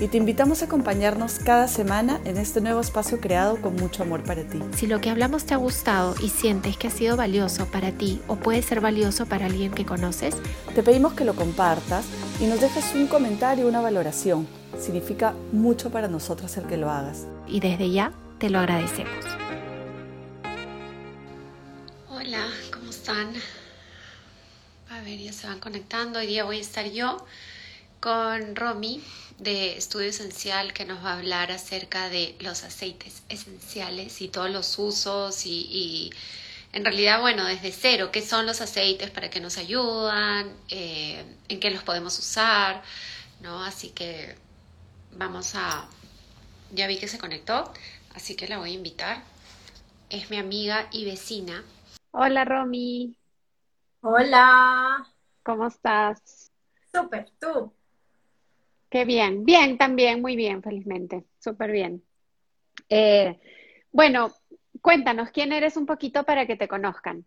Y te invitamos a acompañarnos cada semana en este nuevo espacio creado con mucho amor para ti. Si lo que hablamos te ha gustado y sientes que ha sido valioso para ti o puede ser valioso para alguien que conoces, te pedimos que lo compartas y nos dejes un comentario una valoración Significa mucho para nosotros el que lo hagas. Y desde ya te lo agradecemos. Hola, ¿cómo están? A ver, ya se van conectando. Hoy día voy a estar yo con Romy de Estudio Esencial que nos va a hablar acerca de los aceites esenciales y todos los usos y, en realidad, bueno, desde cero, qué son los aceites, para qué nos ayudan, eh, en qué los podemos usar, ¿no? Así que vamos a... Ya vi que se conectó, así que la voy a invitar. Es mi amiga y vecina. Hola, Romy. Hola. ¿Cómo estás? Súper, ¿tú? Qué bien. Bien, también, muy bien, felizmente. Súper bien. Eh, bueno, cuéntanos, ¿quién eres un poquito para que te conozcan?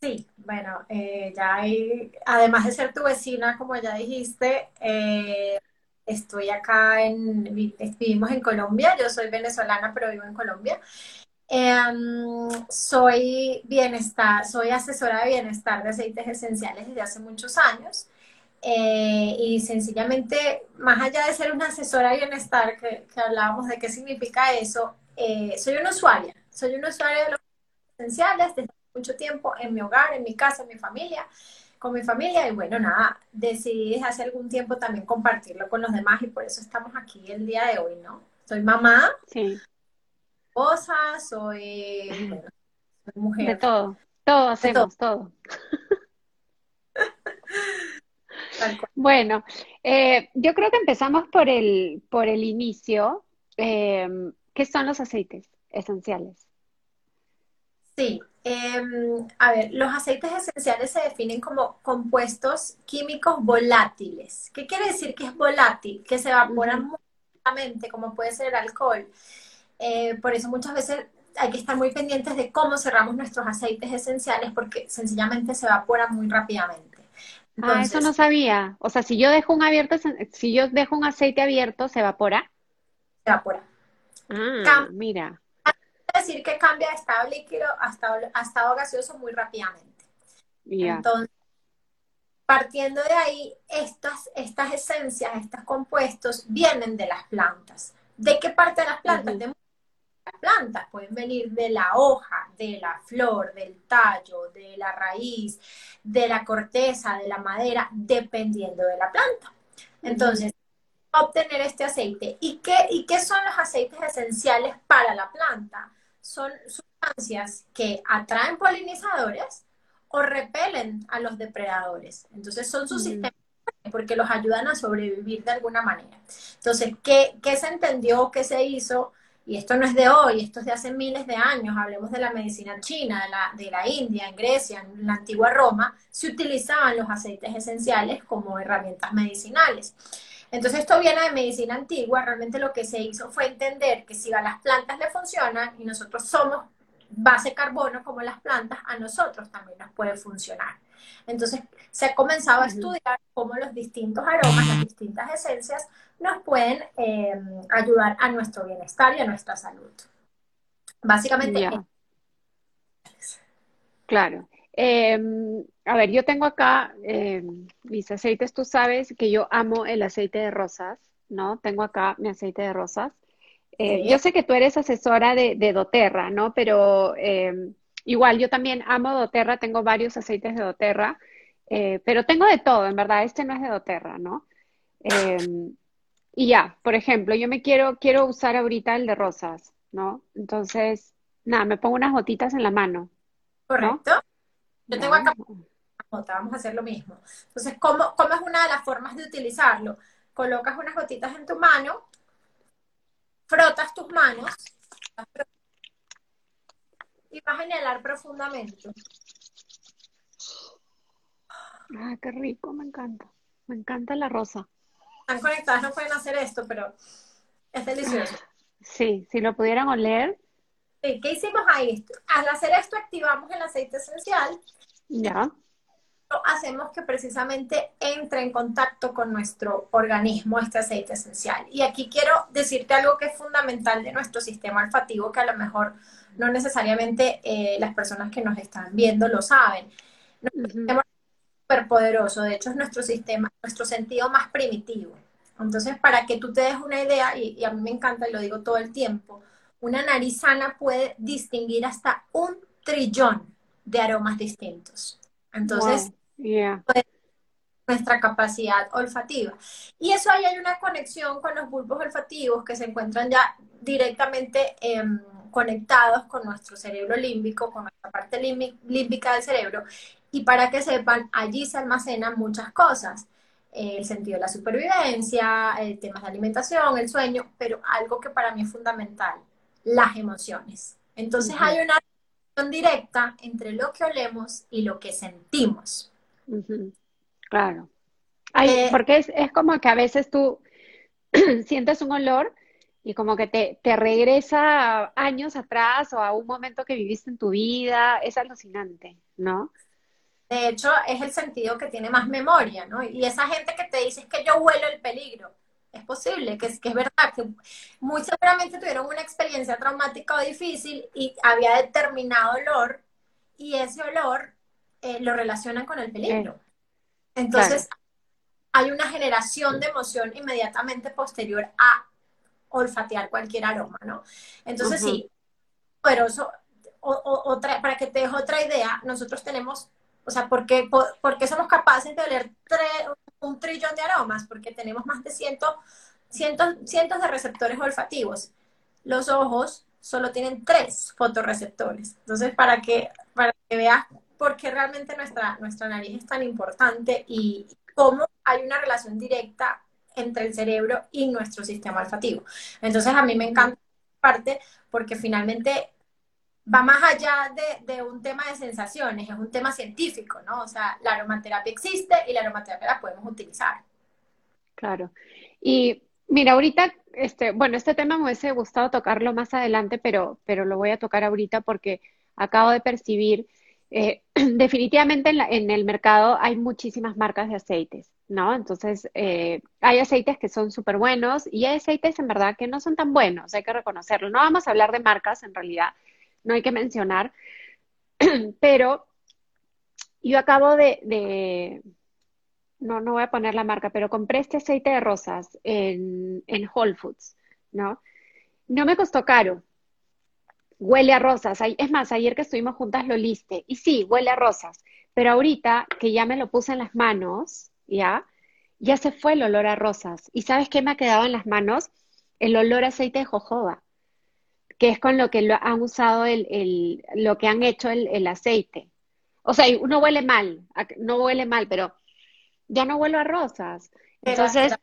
Sí, bueno, eh, ya hay, además de ser tu vecina, como ya dijiste, eh, estoy acá en, vivimos en Colombia, yo soy venezolana pero vivo en Colombia. Em, soy bienestar, soy asesora de bienestar de aceites esenciales desde hace muchos años. Eh, y sencillamente, más allá de ser una asesora de bienestar, que, hablábamos de qué significa eso, eh, soy una usuaria, soy una usuaria de los esenciales desde mucho tiempo en mi hogar, en mi casa, en mi familia con mi familia y bueno, nada, decidí desde hace algún tiempo también compartirlo con los demás y por eso estamos aquí el día de hoy, ¿no? Soy mamá, sí. esposa, soy, mujer. De todo, todo hacemos, todo. bueno, eh, yo creo que empezamos por el, por el inicio. Eh, ¿Qué son los aceites esenciales? Sí, Em, a ver, los aceites esenciales se definen como compuestos químicos volátiles. ¿Qué quiere decir que es volátil? Que se evaporan muy rápidamente, como puede ser el alcohol. Eh, por eso muchas veces hay que estar muy pendientes de cómo cerramos nuestros aceites esenciales porque sencillamente se evaporan muy rápidamente. Ah, eso no sabía. O sea, si yo dejo un abierto, si yo dejo un aceite abierto, ¿se evapora? Se evapora. Ah, mira decir que cambia de estado líquido a estado, gaseoso muy rápidamente. Entonces, partiendo de ahí, estas, estas esencias, estos compuestos vienen de las plantas. ¿De qué parte de las plantas? De las plantas pueden venir de la hoja, de la flor, del tallo, de la raíz, de la corteza, de la madera, dependiendo de la planta. Entonces, obtener este aceite. ¿Y qué, ¿Y qué son los aceites esenciales para la planta? son sustancias que atraen polinizadores o repelen a los depredadores. Entonces son sus sistemas porque los ayudan a sobrevivir de alguna manera. Entonces, ¿qué, se entendió, qué se hizo? Y esto no es de hoy, esto es de hace miles de años, hablemos de la medicina china, de la, de la India, en Grecia, en la antigua Roma, se utilizaban los aceites esenciales como herramientas medicinales. Entonces esto viene de medicina antigua, realmente lo que se hizo fue entender que si a las plantas le funcionan y nosotros somos base carbono como las plantas, a nosotros también nos puede funcionar. Entonces se ha comenzado a estudiar cómo los distintos aromas, las distintas esencias nos pueden eh, ayudar a nuestro bienestar y a nuestra salud. Básicamente. Claro. Em, a ver, yo tengo acá em, mis aceites, tú sabes que yo amo el aceite de rosas, ¿no? Tengo acá mi aceite de rosas. Eh, yo sé que tú eres asesora de, doTERRA, ¿no? Pero em, igual yo también amo doTERRA, tengo varios aceites de doTERRA, eh, pero tengo de todo, en verdad, este no es de doTERRA, ¿no? Y ya, por ejemplo, yo me quiero, quiero usar ahorita el de rosas, ¿no? Entonces, nada, me pongo unas gotitas en la mano. Correcto. Yo tengo acá vamos a hacer lo mismo. Entonces, ¿cómo, ¿cómo es una de las formas de utilizarlo? Colocas unas gotitas en tu mano, frotas tus manos y vas a inhalar profundamente. Ah, qué rico, me encanta. Me encanta la rosa. Están conectadas no pueden hacer esto, pero es delicioso. Sí, si lo pudieran oler. Sí, ¿qué hicimos ahí? Al hacer esto activamos el aceite esencial. Ya. Hacemos que precisamente entre en contacto con nuestro organismo este aceite esencial. Y aquí quiero decirte algo que es fundamental de nuestro sistema olfativo, que a lo mejor no necesariamente eh, las personas que nos están viendo lo saben. Nuestro sistema es súper poderoso, de hecho es nuestro sistema, nuestro sentido más primitivo. Entonces, para que tú te des una idea, y, a mí me encanta y lo digo todo el tiempo, una nariz sana puede distinguir hasta un trillón de aromas distintos. Entonces, nuestra capacidad olfativa. Y eso ahí hay una conexión con los bulbos olfativos que se encuentran ya directamente em, conectados con nuestro cerebro límbico, con nuestra parte límbica del cerebro. Y para que sepan, allí se almacenan muchas cosas el sentido de la supervivencia, el temas de alimentación, el sueño, pero algo que para mí es fundamental, las emociones. Entonces hay una relación directa entre lo que olemos y lo que sentimos. Claro. Eh, porque es, es, como que a veces tú sientes un olor y como que te, te regresa años atrás o a un momento que viviste en tu vida, es alucinante, ¿no? De hecho, es el sentido que tiene más memoria, ¿no? Y esa gente que te dice es que yo huelo el peligro. Es posible, que es, que es verdad, que muy seguramente tuvieron una experiencia traumática o difícil y había determinado olor y ese olor eh, lo relacionan con el peligro. Entonces, hay una generación de emoción inmediatamente posterior a olfatear cualquier aroma, ¿no? Entonces, sí, pero eso, otra, para que te deje otra idea, nosotros tenemos o sea, ¿por qué, somos capaces de oler un trillón de aromas? Porque tenemos más de cientos, cientos, cientos de receptores olfativos. Los ojos solo tienen tres fotorreceptores. Entonces, para que, para que veas por qué realmente nuestra, nuestra nariz es tan importante y cómo hay una relación directa entre el cerebro y nuestro sistema olfativo. Entonces, a mí me encanta parte porque finalmente va más allá de, un tema de sensaciones, es un tema científico, ¿no? O sea, la aromaterapia existe y la aromaterapia la podemos utilizar. Claro. Y mira, ahorita, este, bueno, este tema me hubiese gustado tocarlo más adelante, pero, pero lo voy a tocar ahorita porque acabo de percibir, eh, definitivamente en, el mercado hay muchísimas marcas de aceites, ¿no? Entonces, eh, hay aceites que son súper buenos y hay aceites en verdad que no son tan buenos, hay que reconocerlo. No vamos a hablar de marcas en realidad, no hay que mencionar, pero yo acabo de, no, no voy a poner la marca, pero compré este aceite de rosas en, en Whole Foods, ¿no? No me costó caro. Huele a rosas. Es más, ayer que estuvimos juntas lo liste. Y sí, huele a rosas. Pero ahorita que ya me lo puse en las manos, ¿ya? Ya se fue el olor a rosas. ¿Y sabes qué me ha quedado en las manos? El olor a aceite de jojoba que es con lo que lo han usado el, lo que han hecho el, aceite. O sea, uno huele mal, no huele mal, pero ya no huele a rosas. Entonces,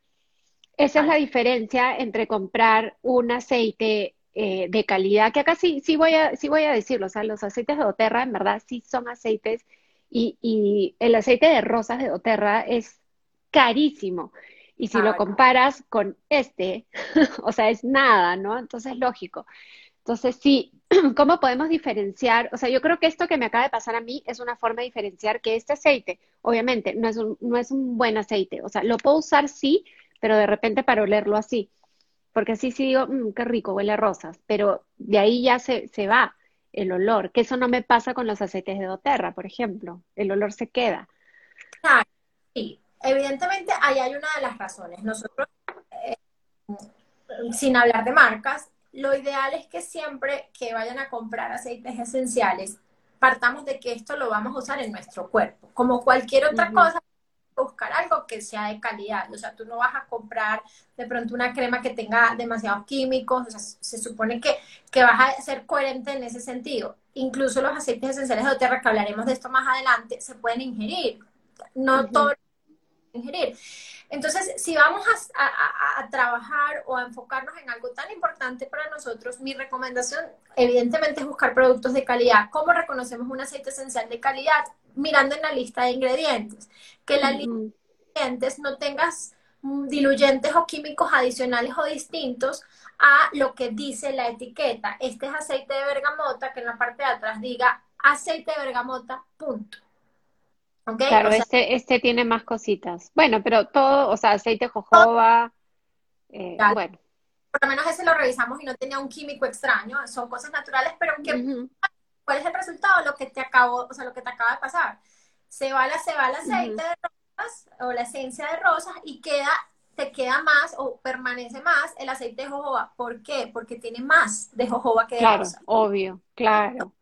esa es la diferencia entre comprar un aceite eh, de calidad, que acá sí, sí, voy a, sí voy a decirlo, o sea, los aceites de doTERRA en verdad sí son aceites y, y el aceite de rosas de doTERRA es carísimo. Y si lo comparas con este, o sea, es nada, ¿no? Entonces, lógico. Entonces, sí, ¿cómo podemos diferenciar? O sea, yo creo que esto que me acaba de pasar a mí es una forma de diferenciar que este aceite, obviamente, no es un, no es un buen aceite. O sea, lo puedo usar sí, pero de repente para olerlo así. Porque así sí digo, mmm, qué rico, huele a rosas. Pero de ahí ya se, se va el olor, que eso no me pasa con los aceites de doTERRA, por ejemplo. El olor se queda. Claro, sí. Evidentemente, ahí hay una de las razones. Nosotros, eh, sin hablar de marcas, lo ideal es que siempre que vayan a comprar aceites esenciales, partamos de que esto lo vamos a usar en nuestro cuerpo. Como cualquier otra cosa, buscar algo que sea de calidad. O sea, tú no vas a comprar de pronto una crema que tenga demasiados químicos. O sea, se supone que, que vas a ser coherente en ese sentido. Incluso los aceites esenciales de Oterra, que hablaremos de esto más adelante, se pueden ingerir. No todo ingerir. Entonces, si vamos a, trabajar o a enfocarnos en algo tan importante para nosotros, mi recomendación evidentemente es buscar productos de calidad. ¿Cómo reconocemos un aceite esencial de calidad? Mirando en la lista de ingredientes. Que la lista de ingredientes no tengas mm, diluyentes o químicos adicionales o distintos a lo que dice la etiqueta. Este es aceite de bergamota, que en la parte de atrás diga aceite de bergamota, punto. Claro, este, este tiene más cositas. Bueno, pero todo, o sea, aceite jojoba, eh, bueno. Por lo menos ese lo revisamos y no tenía un químico extraño, son cosas naturales, pero ¿cuál es el resultado? Lo que te acabo, o sea, lo que te acaba de pasar. Se va, la, se va el aceite de rosas o la esencia de rosas y queda te queda más o permanece más el aceite de jojoba. ¿Por qué? Porque tiene más de jojoba que de claro, obvio, claro.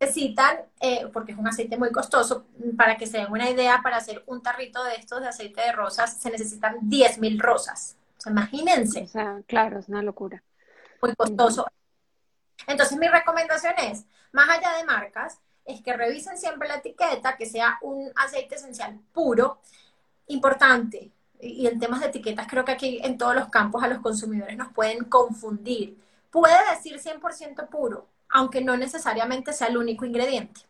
Necesitan, eh, porque es un aceite muy costoso, para que se den una idea, para hacer un tarrito de estos de aceite de rosas se necesitan 10.000 rosas. O sea, imagínense. O sea, claro, es una locura. Muy costoso. Entonces, mi recomendación es, más allá de marcas, es que revisen siempre la etiqueta, que sea un aceite esencial puro. Importante, y en temas de etiquetas creo que aquí en todos los campos a los consumidores nos pueden confundir. Puede decir 100% puro, aunque no necesariamente sea el único ingrediente.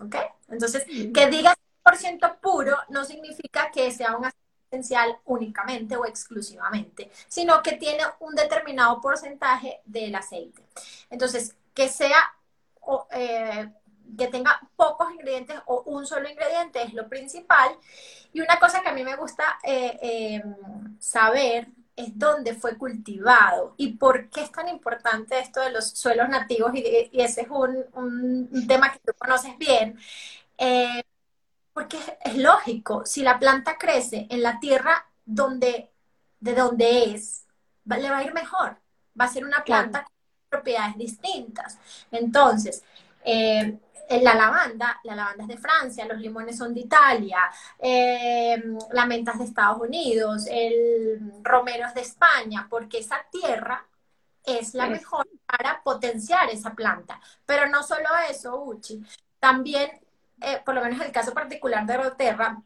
¿Ok? Entonces, que diga 100% puro no significa que sea un aceite esencial únicamente o exclusivamente, sino que tiene un determinado porcentaje del aceite. Entonces, que sea eh, que tenga pocos ingredientes o un solo ingrediente es lo principal. Y una cosa que a mí me gusta eh, eh, saber es dónde fue cultivado y por qué es tan importante esto de los suelos nativos y, ese es un, tema que tú conoces bien. Eh, porque es, lógico, si la planta crece en la tierra donde, de donde es, le va a ir mejor. Va a ser una planta con propiedades distintas. Entonces, la lavanda, la lavanda es de Francia, los limones son de Italia, eh, la menta es de Estados Unidos, el romero es de España, porque esa tierra es la mejor para potenciar esa planta. Pero no solo eso, Uchi, también, eh, por lo menos en el caso particular de Roterra,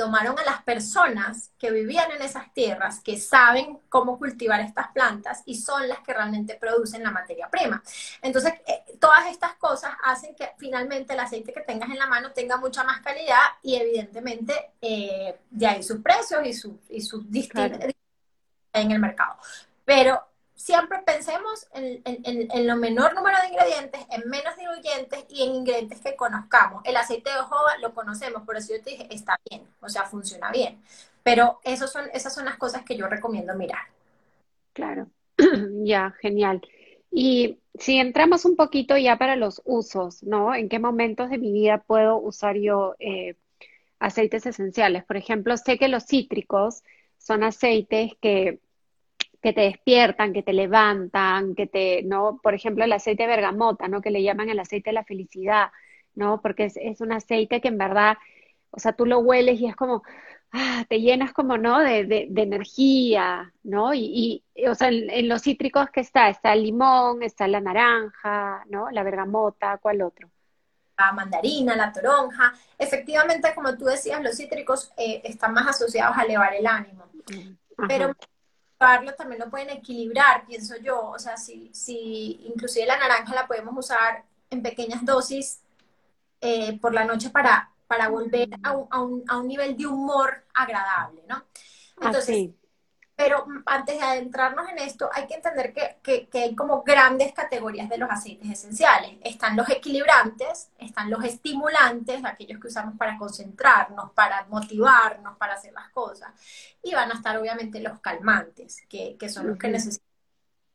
tomaron a las personas que vivían en esas tierras, que saben cómo cultivar estas plantas y son las que realmente producen la materia prima. Entonces, eh, todas estas cosas hacen que finalmente el aceite que tengas en la mano tenga mucha más calidad y evidentemente eh, de ahí sus precios y sus y sus en el mercado. Pero siempre pensemos en, lo menor número de ingredientes, en menos diluyentes y en ingredientes que conozcamos. El aceite de jojoba lo conocemos, por eso yo te dije, está bien, o sea, funciona bien. Pero esos son, esas son las cosas que yo recomiendo mirar. Claro, ya, genial. Y si entramos un poquito ya para los usos, ¿no? ¿En qué momentos de mi vida puedo usar yo eh, aceites esenciales? Por ejemplo, sé que los cítricos son aceites que que te despiertan, que te levantan, que te, ¿no? Por ejemplo, el aceite de bergamota, ¿no? Que le llaman el aceite de la felicidad, ¿no? Porque es, un aceite que en verdad, o sea, tú lo hueles y es como, ah, te llenas como, ¿no? De, de, energía, ¿no? Y, y o sea, en, los cítricos que está, está el limón, está la naranja, ¿no? La bergamota, ¿cuál otro? La mandarina, la toronja. Efectivamente, como tú decías, los cítricos eh, están más asociados a elevar el ánimo. Pero también lo pueden equilibrar, pienso yo. O sea, si, si inclusive la naranja la podemos usar en pequeñas dosis eh, por la noche para, para volver a un, a, un, nivel de humor agradable, ¿no? Entonces, pero antes de adentrarnos en esto, hay que entender que, hay como grandes categorías de los aceites esenciales. Están los equilibrantes, están los estimulantes, aquellos que usamos para concentrarnos, para motivarnos, para hacer las cosas. Y van a estar obviamente los calmantes, que, son los que necesitamos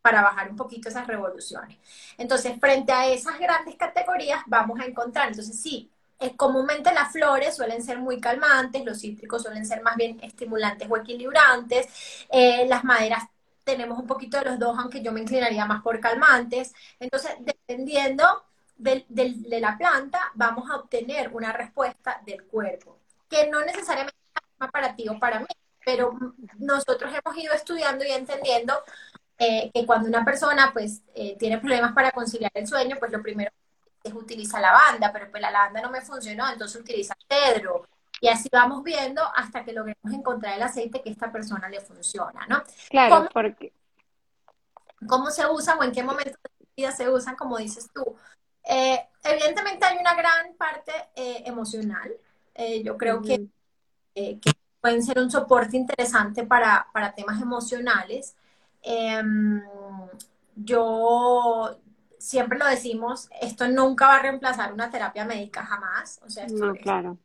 para bajar un poquito esas revoluciones. Entonces, frente a esas grandes categorías, vamos a encontrar, entonces sí, eh, comúnmente las flores suelen ser muy calmantes, los cítricos suelen ser más bien estimulantes o equilibrantes, eh, las maderas tenemos un poquito de los dos, aunque yo me inclinaría más por calmantes. Entonces, dependiendo de, la planta, vamos a obtener una respuesta del cuerpo, que no necesariamente es para ti o para mí, pero nosotros hemos ido estudiando y entendiendo eh, que cuando una persona pues tiene problemas para conciliar el sueño, pues lo primero utiliza lavanda, pero pues la lavanda no me funcionó, entonces utiliza cedro. Y así vamos viendo hasta que logremos encontrar el aceite que a esta persona le funciona, ¿no? Claro, ¿Cómo, porque... ¿Cómo se usan o en qué momento de vida se usan, como dices tú? Eh, evidentemente hay una gran parte eh, emocional. Eh, yo creo que, que pueden ser un soporte interesante para, temas emocionales. Em, yo siempre lo decimos, esto nunca va a reemplazar una terapia médica jamás. O sea, esto no, claro.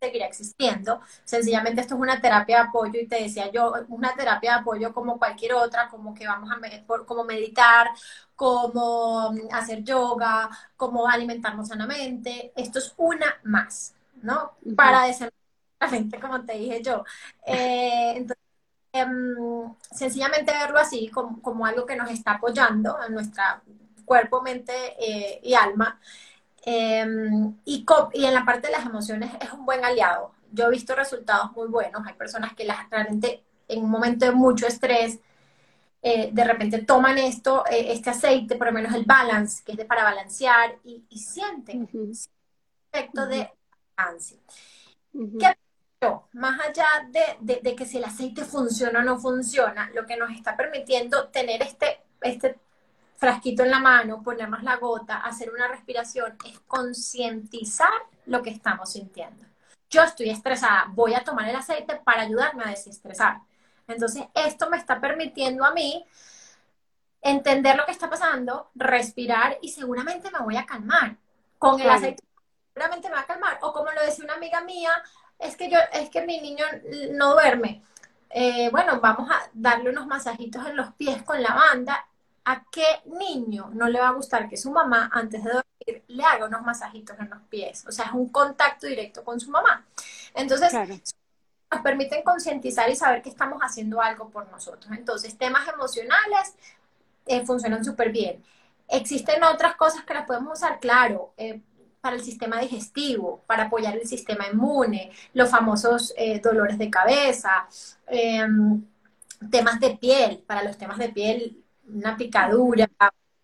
seguirá existiendo. Sencillamente esto es una terapia de apoyo y te decía yo, una terapia de apoyo como cualquier otra, como que vamos a como meditar, como hacer yoga, como alimentarnos sanamente. Esto es una más, ¿no? Para desenvolver como te dije yo. Eh, entonces, em, sencillamente verlo así, como, algo que nos está apoyando en nuestro cuerpo, mente eh, y alma. Em, y, y en la parte de las emociones es un buen aliado. Yo he visto resultados muy buenos. Hay personas que las, realmente en un momento de mucho estrés, eh, de repente toman esto, este aceite, por lo menos el balance, que es de para balancear, y, sienten el efecto de balance más allá de, que si el aceite funciona o no funciona, lo que nos está permitiendo tener este, este frasquito en la mano, ponernos la gota, hacer una respiración, es concientizar lo que estamos sintiendo. Yo estoy estresada, voy a tomar el aceite para ayudarme a desestresar. Entonces, esto me está permitiendo a mí entender lo que está pasando, respirar y seguramente me voy a calmar. Con el aceite seguramente me va a calmar. O como lo decía una amiga mía, es que yo, es que mi niño no duerme. Eh, bueno, vamos a darle unos masajitos en los pies con la banda. ¿A qué niño no le va a gustar que su mamá, antes de dormir, le haga unos masajitos en los pies? O sea, es un contacto directo con su mamá. Entonces, nos permiten concientizar y saber que estamos haciendo algo por nosotros. Entonces, temas emocionales eh, funcionan súper bien. Existen otras cosas que las podemos usar, claro. Eh, para el sistema digestivo, para apoyar el sistema inmune, los famosos eh, dolores de cabeza, em, temas de piel, para los temas de piel, una picadura,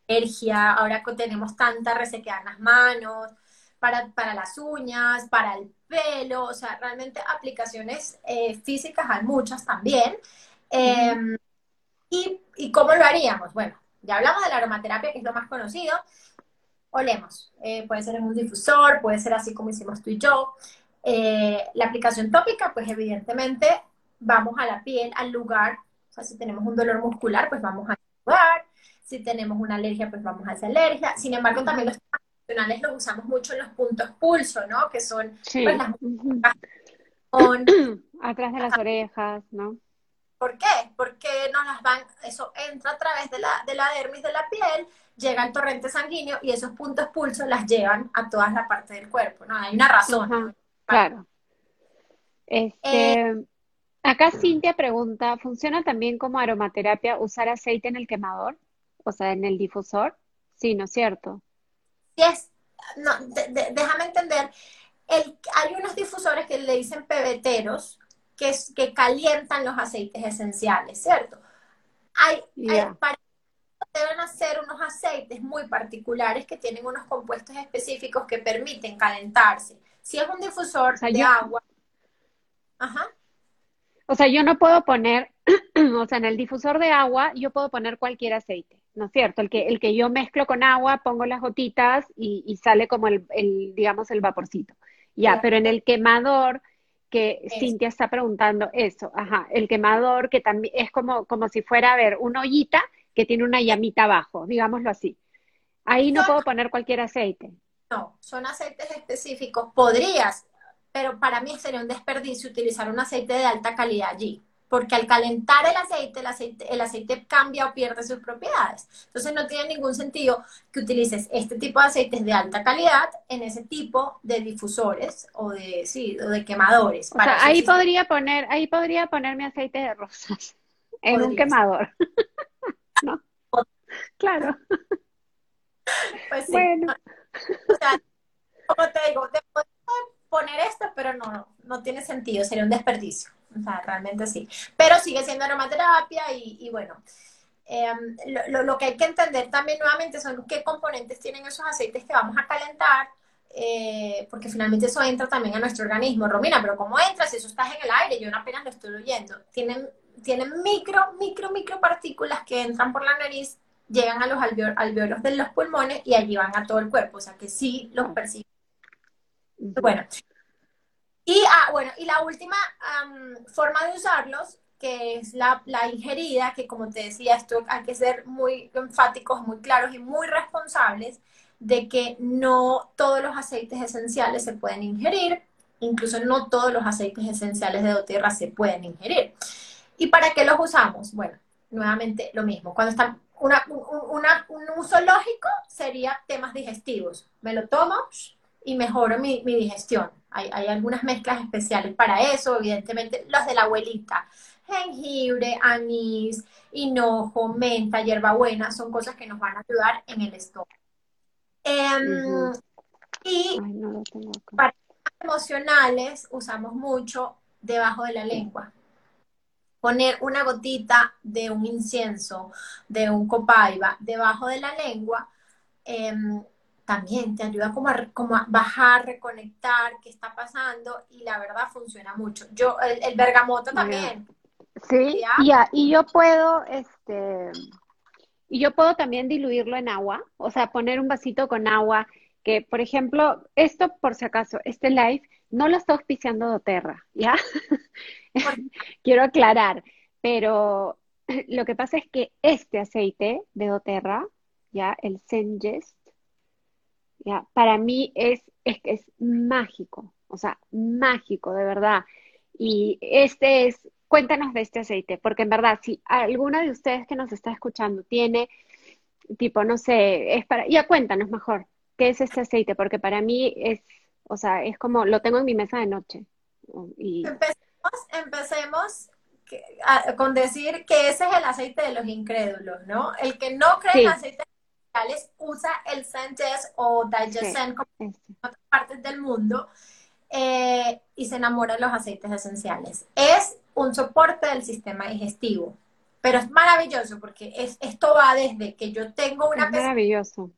alergia, ahora tenemos tanta resequedad en las manos, para, para, las uñas, para el pelo, o sea, realmente aplicaciones eh, físicas hay muchas también. Em, y, ¿Y cómo lo haríamos? Bueno, ya hablamos de la aromaterapia, que es lo más conocido, olemos. Eh, puede ser en un difusor, puede ser así como hicimos tú y yo. Eh, la aplicación tópica, pues evidentemente vamos a la piel, al lugar. O sea, si tenemos un dolor muscular, pues vamos al lugar. Si tenemos una alergia, pues vamos a esa alergia. Sin embargo, también los emocionales los usamos mucho en los puntos pulso, ¿no? Que son pues, las atrás de las orejas, ¿no? ¿Por qué? Porque nos las van, eso entra a través de la, de la dermis de la piel llega al torrente sanguíneo y esos puntos pulsos las llevan a todas las partes del cuerpo, ¿no? Hay una razón. claro. Este, eh, acá Cintia pregunta, ¿funciona también como aromaterapia usar aceite en el quemador? O sea, en el difusor. Sí, ¿no es cierto? Sí es. No, déjame entender. El, hay unos difusores que le dicen pebeteros que, que calientan los aceites esenciales, ¿cierto? Hay, hay deben hacer unos aceites muy particulares que tienen unos compuestos específicos que permiten calentarse. Si es un difusor de agua. Ajá. O sea, yo no puedo poner, o sea, en el difusor de agua yo puedo poner cualquier aceite, ¿no es cierto? El que, el que yo mezclo con agua, pongo las gotitas y, sale como el, digamos, el vaporcito. Ya, pero en el quemador, que Cintia está preguntando eso, ajá, el quemador que también es como, como si fuera, a ver, una ollita que tiene una llamita abajo, digámoslo así. Ahí no puedo poner cualquier aceite. No, son aceites específicos. Podrías, pero para mí sería un desperdicio utilizar un aceite de alta calidad allí. Porque al calentar el aceite, el aceite, el aceite cambia o pierde sus propiedades. Entonces no tiene ningún sentido que utilices este tipo de aceites de alta calidad en ese tipo de difusores o de, sí, o de quemadores. ahí podría poner, ahí podría poner mi aceite de rosas en un quemador. ¿no? Claro. Pues sí. Bueno. O sea, como te digo, te puedo poner esto, pero no, no, tiene sentido, sería un desperdicio. O sea, realmente sí. Pero sigue siendo aromaterapia y, y bueno. Em, lo, lo, que hay que entender también nuevamente son qué componentes tienen esos aceites que vamos a calentar, eh, porque finalmente eso entra también a nuestro organismo. Romina, pero ¿cómo entra si eso está en el aire? Yo apenas lo estoy oyendo. Tienen tienen micro, micro, micro partículas que entran por la nariz, llegan a los alveolos de los pulmones y allí van a todo el cuerpo, o sea que sí los perciben. Bueno, Y, ah, bueno, y la última forma de usarlos, que es la, la, ingerida, que como te decía, esto hay que ser muy enfáticos, muy claros y muy responsables de que no todos los aceites esenciales se pueden ingerir, incluso no todos los aceites esenciales de doTERRA se pueden ingerir. ¿Y para qué los usamos? Bueno, nuevamente lo mismo. Cuando están una, un uso lógico sería temas digestivos. Me lo tomo y mejoro mi, mi digestión. Hay, hay, algunas mezclas especiales para eso, evidentemente los de la abuelita. Jengibre, anís, hinojo, menta, hierbabuena, son cosas que nos van a ayudar en el estómago. Em, y para emocionales usamos mucho debajo de la lengua. Poner una gotita de un incienso, de un copaiba debajo de la lengua, em, también te ayuda como a, como a bajar, reconectar qué está pasando y la verdad funciona mucho. Yo, el, bergamoto también. Sí, y yo puedo, este, y yo puedo también diluirlo en agua, o sea, poner un vasito con agua, que por ejemplo, esto por si acaso, este live no lo está auspiciando doTERRA, ¿ya? Quiero aclarar, pero lo que pasa es que este aceite de doTERRA, ¿ya? El Sengest, ¿ya? Para mí es, es, es mágico, o sea, mágico, de verdad. Y este es cuéntanos de este aceite, porque en verdad, si alguna de ustedes que nos está escuchando tiene, tipo, no sé, es para, ya cuéntanos mejor, ¿qué es este aceite? Porque para mí es, o sea, es como, lo tengo en mi mesa de noche. Y... Empecemos, empecemos con decir que ese es el aceite de los incrédulos, ¿no? El que no cree en aceites esenciales usa el Sentes o Digesen como en otras partes del mundo eh, y se enamora de los aceites esenciales. Es un soporte del sistema digestivo. Pero es maravilloso porque es, esto va desde que yo tengo una maravilloso.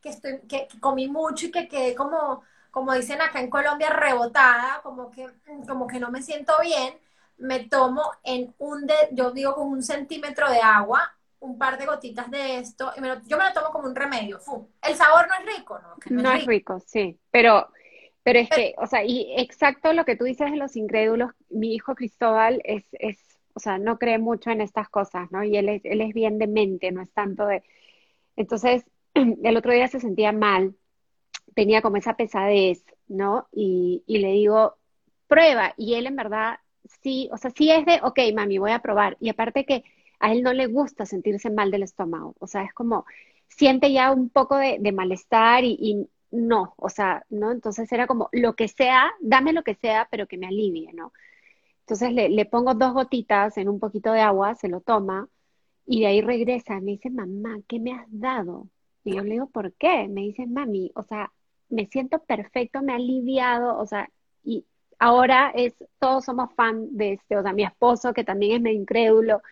que, estoy, que, comí mucho y que quedé como, como dicen acá en Colombia, rebotada, como que, como que no me siento bien, me tomo en un, de, yo digo con un centímetro de agua, un par de gotitas de esto, y yo me lo tomo como un remedio. El sabor no es rico, ¿no? no, es, rico. sí, pero pero es que, o sea, y exacto lo que tú dices de los incrédulos, mi hijo Cristóbal es, es, o sea, no cree mucho en estas cosas, ¿no? Y él es, él es bien de mente, no es tanto de... Entonces, el otro día se sentía mal, tenía como esa pesadez, ¿no? Y, le digo, prueba, y él en verdad sí, o sea, sí es de, ok, mami, voy a probar. Y aparte que a él no le gusta sentirse mal del estómago, o sea, es como, siente ya un poco de, de malestar y, no, o sea, ¿no? Entonces era como, lo que sea, dame lo que sea, pero que me alivie, ¿no? Entonces le, le pongo dos gotitas en un poquito de agua, se lo toma y de ahí regresa, me dice, mamá, ¿qué me has dado? Y yo le digo, ¿por qué? Me dice, mami, o sea, me siento perfecto, me ha aliviado, o sea, y ahora es, todos somos fan de este, o sea, mi esposo que también es medio incrédulo,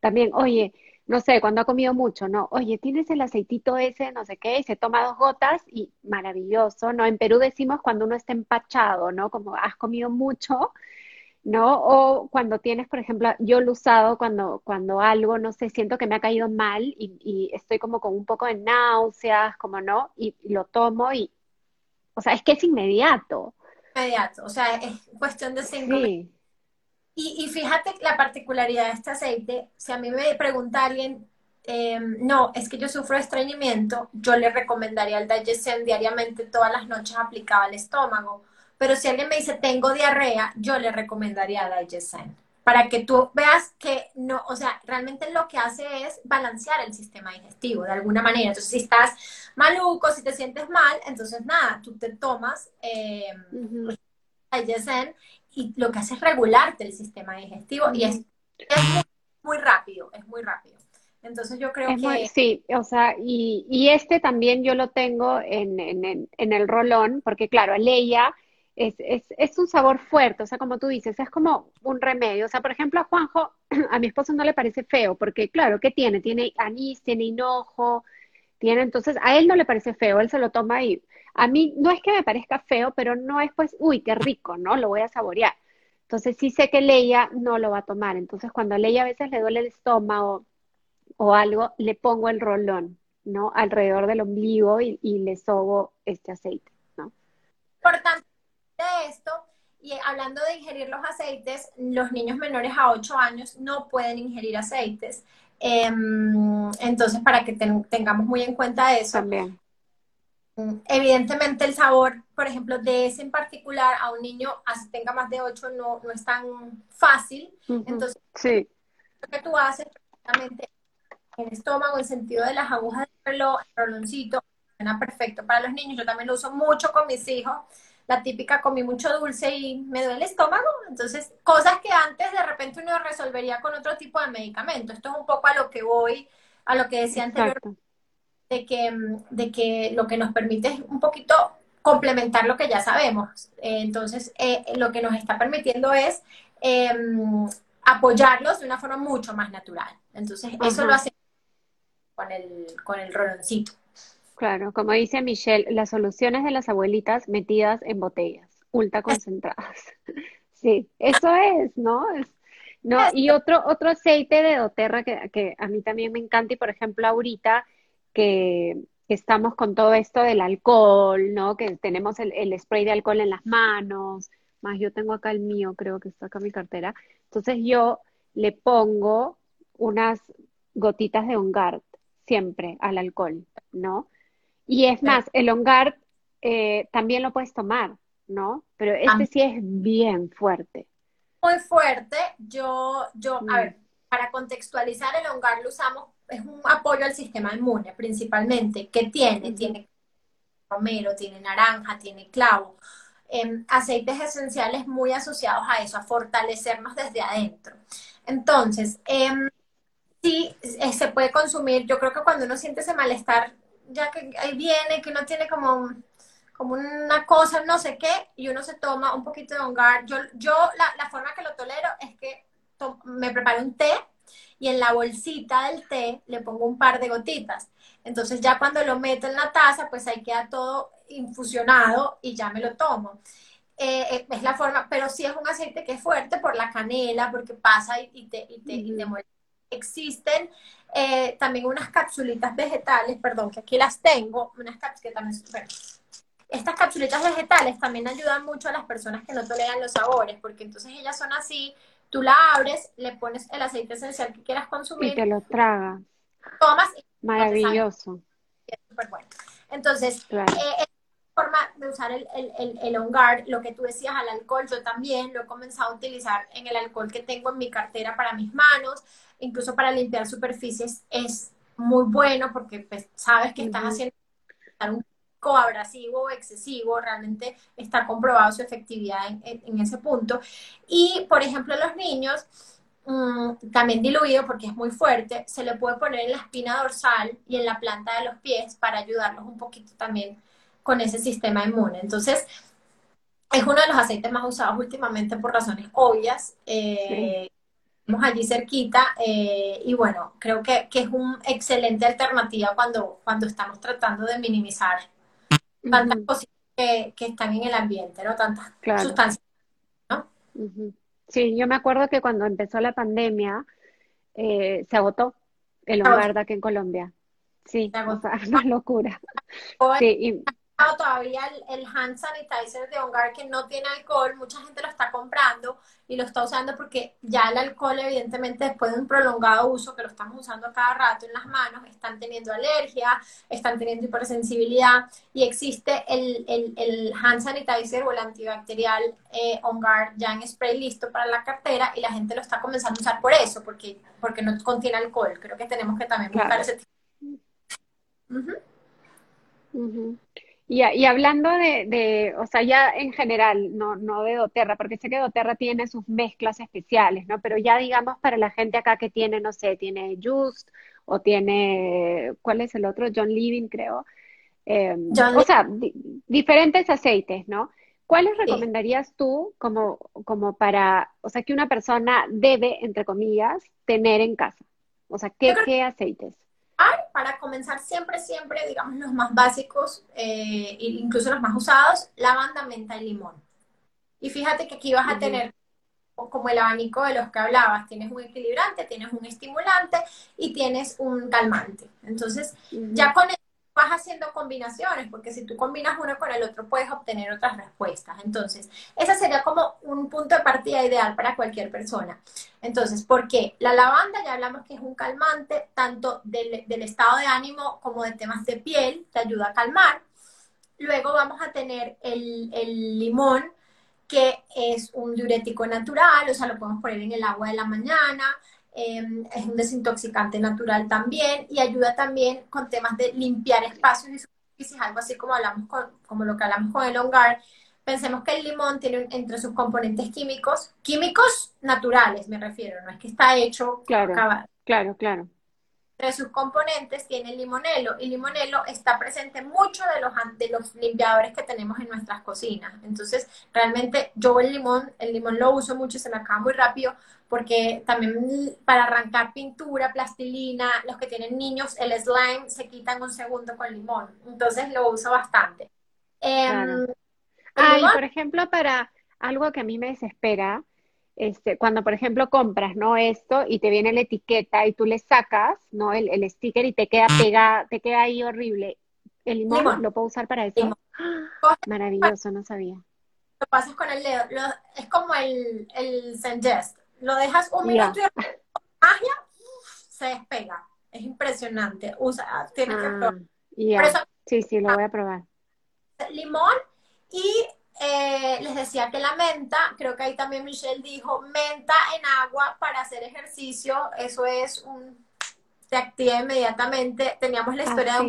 también, oye, no sé, cuando ha comido mucho, ¿no? Oye, tienes el aceitito ese, no sé qué, y se toma dos gotas y maravilloso, ¿no? En Perú decimos cuando uno está empachado, ¿no? Como has comido mucho, ¿no? O cuando tienes, por ejemplo, yo lo usado cuando, cuando algo, no sé, siento que me ha caído mal y, estoy como con un poco de náuseas, como no, y, lo tomo y, o sea, es que es inmediato. Inmediato, o sea, es cuestión de cinco sí. Y, fíjate la particularidad de este aceite, si a mí me pregunta alguien, em, no, es que yo sufro de estreñimiento, yo le recomendaría el Digesen diariamente todas las noches aplicado al estómago. Pero si alguien me dice, tengo diarrea, yo le recomendaría Digesen. Para que tú veas que no, o sea, realmente lo que hace es balancear el sistema digestivo de alguna manera. Entonces, si estás maluco, si te sientes mal, entonces nada, tú te tomas eh, Digesen y lo que hace es regularte el sistema digestivo y es, muy, rápido, es muy rápido. Entonces yo creo que... sí, o sea, y, y, este también yo lo tengo en, en, en el rolón, porque claro, Leia es, es, es, un sabor fuerte, o sea, como tú dices, es como un remedio. O sea, por ejemplo, a Juanjo, a mi esposo no le parece feo, porque claro, ¿qué tiene? Tiene anís, tiene hinojo, tiene, entonces a él no le parece feo, él se lo toma y a mí no es que me parezca feo, pero no es pues, uy, qué rico, ¿no? Lo voy a saborear. Entonces sí sé que Leia no lo va a tomar. Entonces cuando a Leia a veces le duele el estómago o algo, le pongo el rolón, ¿no? Alrededor del ombligo y, le sobo este aceite, ¿no? Importante Y hablando de ingerir los aceites, los niños menores a 8 años no pueden ingerir aceites. Em, entonces, para que tengamos muy en cuenta eso. También. Mm, evidentemente el sabor, por ejemplo, de ese en particular a un niño, así tenga más de 8, no, no es tan fácil. Entonces, sí. lo que tú haces precisamente en el estómago, en sentido de las agujas del reloj, el roloncito, suena perfecto para los niños. Yo también lo uso mucho con mis hijos. La típica comí mucho dulce y me duele el estómago. Entonces, cosas que antes de repente uno resolvería con otro tipo de medicamento. Esto es un poco a lo que voy, a lo que decía anteriormente de que, de que lo que nos permite es un poquito complementar lo que ya sabemos. Eh, entonces, eh, lo que nos está permitiendo es em, apoyarlos de una forma mucho más natural. Entonces, eso lo hacemos con el, con el roloncito. Claro, como dice Michelle, las soluciones de las abuelitas metidas en botellas, ultra concentradas. Sí, eso es, ¿no? no, y otro, otro aceite de doTERRA que, que a mí también me encanta, y por ejemplo ahorita que, estamos con todo esto del alcohol, ¿no? Que tenemos el, spray de alcohol en las manos, más yo tengo acá el mío, creo que está acá mi cartera. Entonces yo le pongo unas gotitas de Ongard siempre al alcohol, ¿no? Y es más, el Ongard eh, también lo puedes tomar, ¿no? Pero este sí es bien fuerte. Muy fuerte. Yo, yo, a mm. ver, para contextualizar, el Ongard lo usamos es un apoyo al sistema inmune principalmente. ¿Qué tiene? Tiene romero, tiene naranja, tiene clavo. Em, aceites esenciales muy asociados a eso, a fortalecernos desde adentro. Entonces, eh, sí, se puede consumir. Yo creo que cuando uno siente ese malestar, ya que ahí viene, que uno tiene como, como una cosa, no sé qué, y uno se toma un poquito de ongar. Yo, yo la, la forma que lo tolero es que me preparo un té y en la bolsita del té le pongo un par de gotitas. Entonces ya cuando lo meto en la taza, pues ahí queda todo infusionado y ya me lo tomo. Eh, eh, es la forma, pero sí es un aceite que es fuerte por la canela, porque pasa y, te, y te, y te muere. Existen eh, también unas capsulitas vegetales, perdón, que aquí las tengo, unas que estas capsulitas vegetales también ayudan mucho a las personas que no toleran los sabores, porque entonces ellas son así, Tú la abres, le pones el aceite esencial que quieras consumir. Y te lo tragas. Tomas. Maravilloso. Es súper bueno. Entonces, claro. eh, forma de usar el, el, el, On Guard, lo que tú decías al alcohol, yo también lo he comenzado a utilizar en el alcohol que tengo en mi cartera para mis manos, incluso para limpiar superficies es muy bueno porque pues, sabes que estás haciendo un coabrasivo excesivo, realmente está comprobado su efectividad en, ese punto. Y, por ejemplo, los niños, mm, también diluido porque es muy fuerte, se le puede poner en la espina dorsal y en la planta de los pies para ayudarlos un poquito también con ese sistema inmune. Entonces, es uno de los aceites más usados últimamente por razones obvias. Eh, allí cerquita eh, y bueno, creo que, que, es una excelente alternativa cuando, cuando estamos tratando de minimizar tantas cosas que, están en el ambiente, ¿no? Tantas sustancias, ¿no? Sí, yo me acuerdo que cuando empezó la pandemia eh, se agotó el hogar de aquí en Colombia. Sí, o sea, una locura. Sí, y todavía el, hand sanitizer de Ongar que no tiene alcohol, mucha gente lo está comprando y lo está usando porque ya el alcohol evidentemente después de un prolongado uso que lo estamos usando cada rato en las manos, están teniendo alergia, están teniendo hipersensibilidad y existe el, el, hand sanitizer o el antibacterial eh, Ongar ya en spray listo para la cartera y la gente lo está comenzando a usar por eso, porque, porque no contiene alcohol. Creo que tenemos que también buscar ese tipo. Y, hablando de, o sea, ya en general, no, no de doTERRA, porque sé que doTERRA tiene sus mezclas especiales, ¿no? Pero ya digamos para la gente acá que tiene, no sé, tiene Just o tiene, ¿cuál es el otro? John Living, creo. Em, o sea, diferentes aceites, ¿no? ¿Cuáles recomendarías tú como, como para, o sea, que una persona debe, entre comillas, tener en casa? O sea, ¿qué, qué aceites? Para comenzar siempre, siempre, digamos, los más básicos, eh, incluso los más usados, lavanda, menta y limón. Y fíjate que aquí vas a tener como el abanico de los que hablabas, tienes un equilibrante, tienes un estimulante y tienes un calmante. Entonces, ya con vas haciendo combinaciones, porque si tú combinas uno con el otro puedes obtener otras respuestas. Entonces, ese sería como un punto de partida ideal para cualquier persona. Entonces, ¿por qué? La lavanda ya hablamos que es un calmante tanto del, estado de ánimo como de temas de piel, te ayuda a calmar. Luego vamos a tener el, el limón, que es un diurético natural, o sea, lo podemos poner en el agua de la mañana, Em, es un desintoxicante natural también y ayuda también con temas de limpiar espacios y superficies, algo así como hablamos con, como lo que hablamos con el hongar. Pensemos que el limón tiene entre sus componentes químicos, químicos naturales me refiero, no es que está hecho claro, Claro, claro. Entre sus componentes tiene el limonelo y el limonelo está presente en muchos de los, de los limpiadores que tenemos en nuestras cocinas. Entonces, realmente yo el limón, el limón lo uso mucho, se me acaba muy rápido, porque también para arrancar pintura, plastilina, los que tienen niños, el slime se quitan un segundo con limón. Entonces lo uso bastante. Em, ah, y por ejemplo, para algo que a mí me desespera, este, cuando por ejemplo compras, ¿no? Esto y te viene la etiqueta y tú le sacas, ¿no? El, el sticker y te queda pega, te queda ahí horrible. ¿El limón, lo puedo usar para eso? Maravilloso, no sabía. Lo pasas con el dedo, es como el, el lo dejas un minuto y magia se despega. Es impresionante. Usa, tienes que ah, probar. sí, sí, lo voy a probar. Limón y eh, les decía que la menta, creo que ahí también Michelle dijo, menta en agua para hacer ejercicio, eso es un, te activa inmediatamente. Teníamos la ah, historia de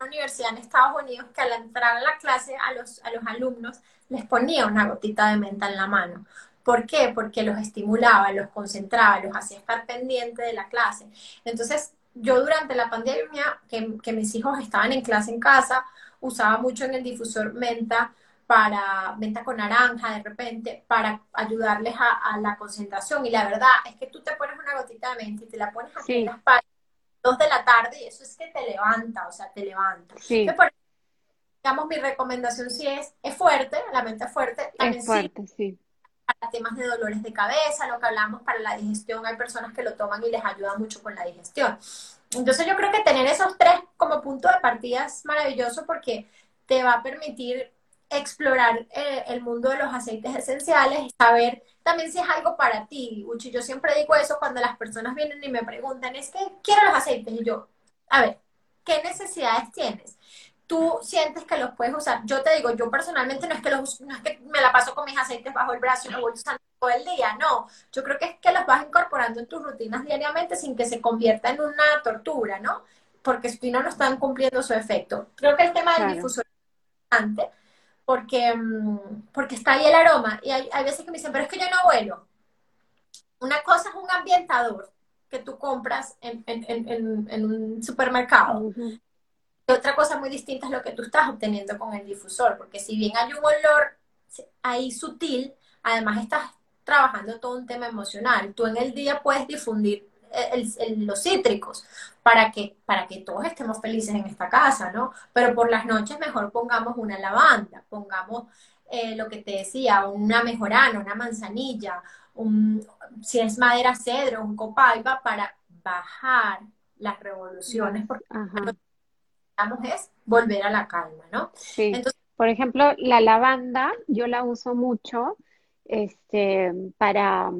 una universidad en Estados Unidos que al entrar a la clase a los, a los alumnos les ponía una gotita de menta en la mano. ¿Por qué? Porque los estimulaba, los concentraba, los hacía estar pendiente de la clase. Entonces, yo durante la pandemia, que, mis hijos estaban en clase en casa, usaba mucho en el difusor menta para menta con naranja de repente para ayudarles a, la concentración y la verdad es que tú te pones una gotita de menta y te la pones aquí en la espalda dos de la tarde y eso es que te levanta, o sea, te levanta. Sí. digamos, mi recomendación sí es, es fuerte, la menta fuerte, también es fuerte, sí para temas de dolores de cabeza, lo que hablamos para la digestión, hay personas que lo toman y les ayuda mucho con la digestión. Entonces yo creo que tener esos tres como punto de partida es maravilloso porque te va a permitir explorar eh, el mundo de los aceites esenciales saber también si es algo para ti. Uchi, yo siempre digo eso cuando las personas vienen y me preguntan, es que quiero los aceites y yo, a ver, ¿qué necesidades tienes? Tú sientes que los puedes usar. Yo te digo, yo personalmente no es que los no es que me la paso con mis aceites bajo el brazo y los voy usando todo el día, no. Yo creo que es que los vas incorporando en tus rutinas diariamente sin que se convierta en una tortura, ¿no? Porque si no, no están cumpliendo su efecto. Creo que el tema del difusor es importante porque, mm, porque está ahí el aroma. Y hay, hay, veces que me dicen, pero es que yo no vuelo. Una cosa es un ambientador que tú compras en, en, en, en un supermercado otra cosa muy distinta es lo que tú estás obteniendo con el difusor, porque si bien hay un olor ahí sutil, además estás trabajando todo un tema emocional. Tú en el día puedes difundir los cítricos para que, para que todos estemos felices en esta casa, ¿no? Pero por las noches mejor pongamos una lavanda, pongamos eh, lo que te decía, una mejorana, una manzanilla, un, si es madera cedro, un copaiba para bajar las revoluciones, porque es volver a la calma, ¿no? Sí. Entonces, por ejemplo, la lavanda yo la uso mucho este, para,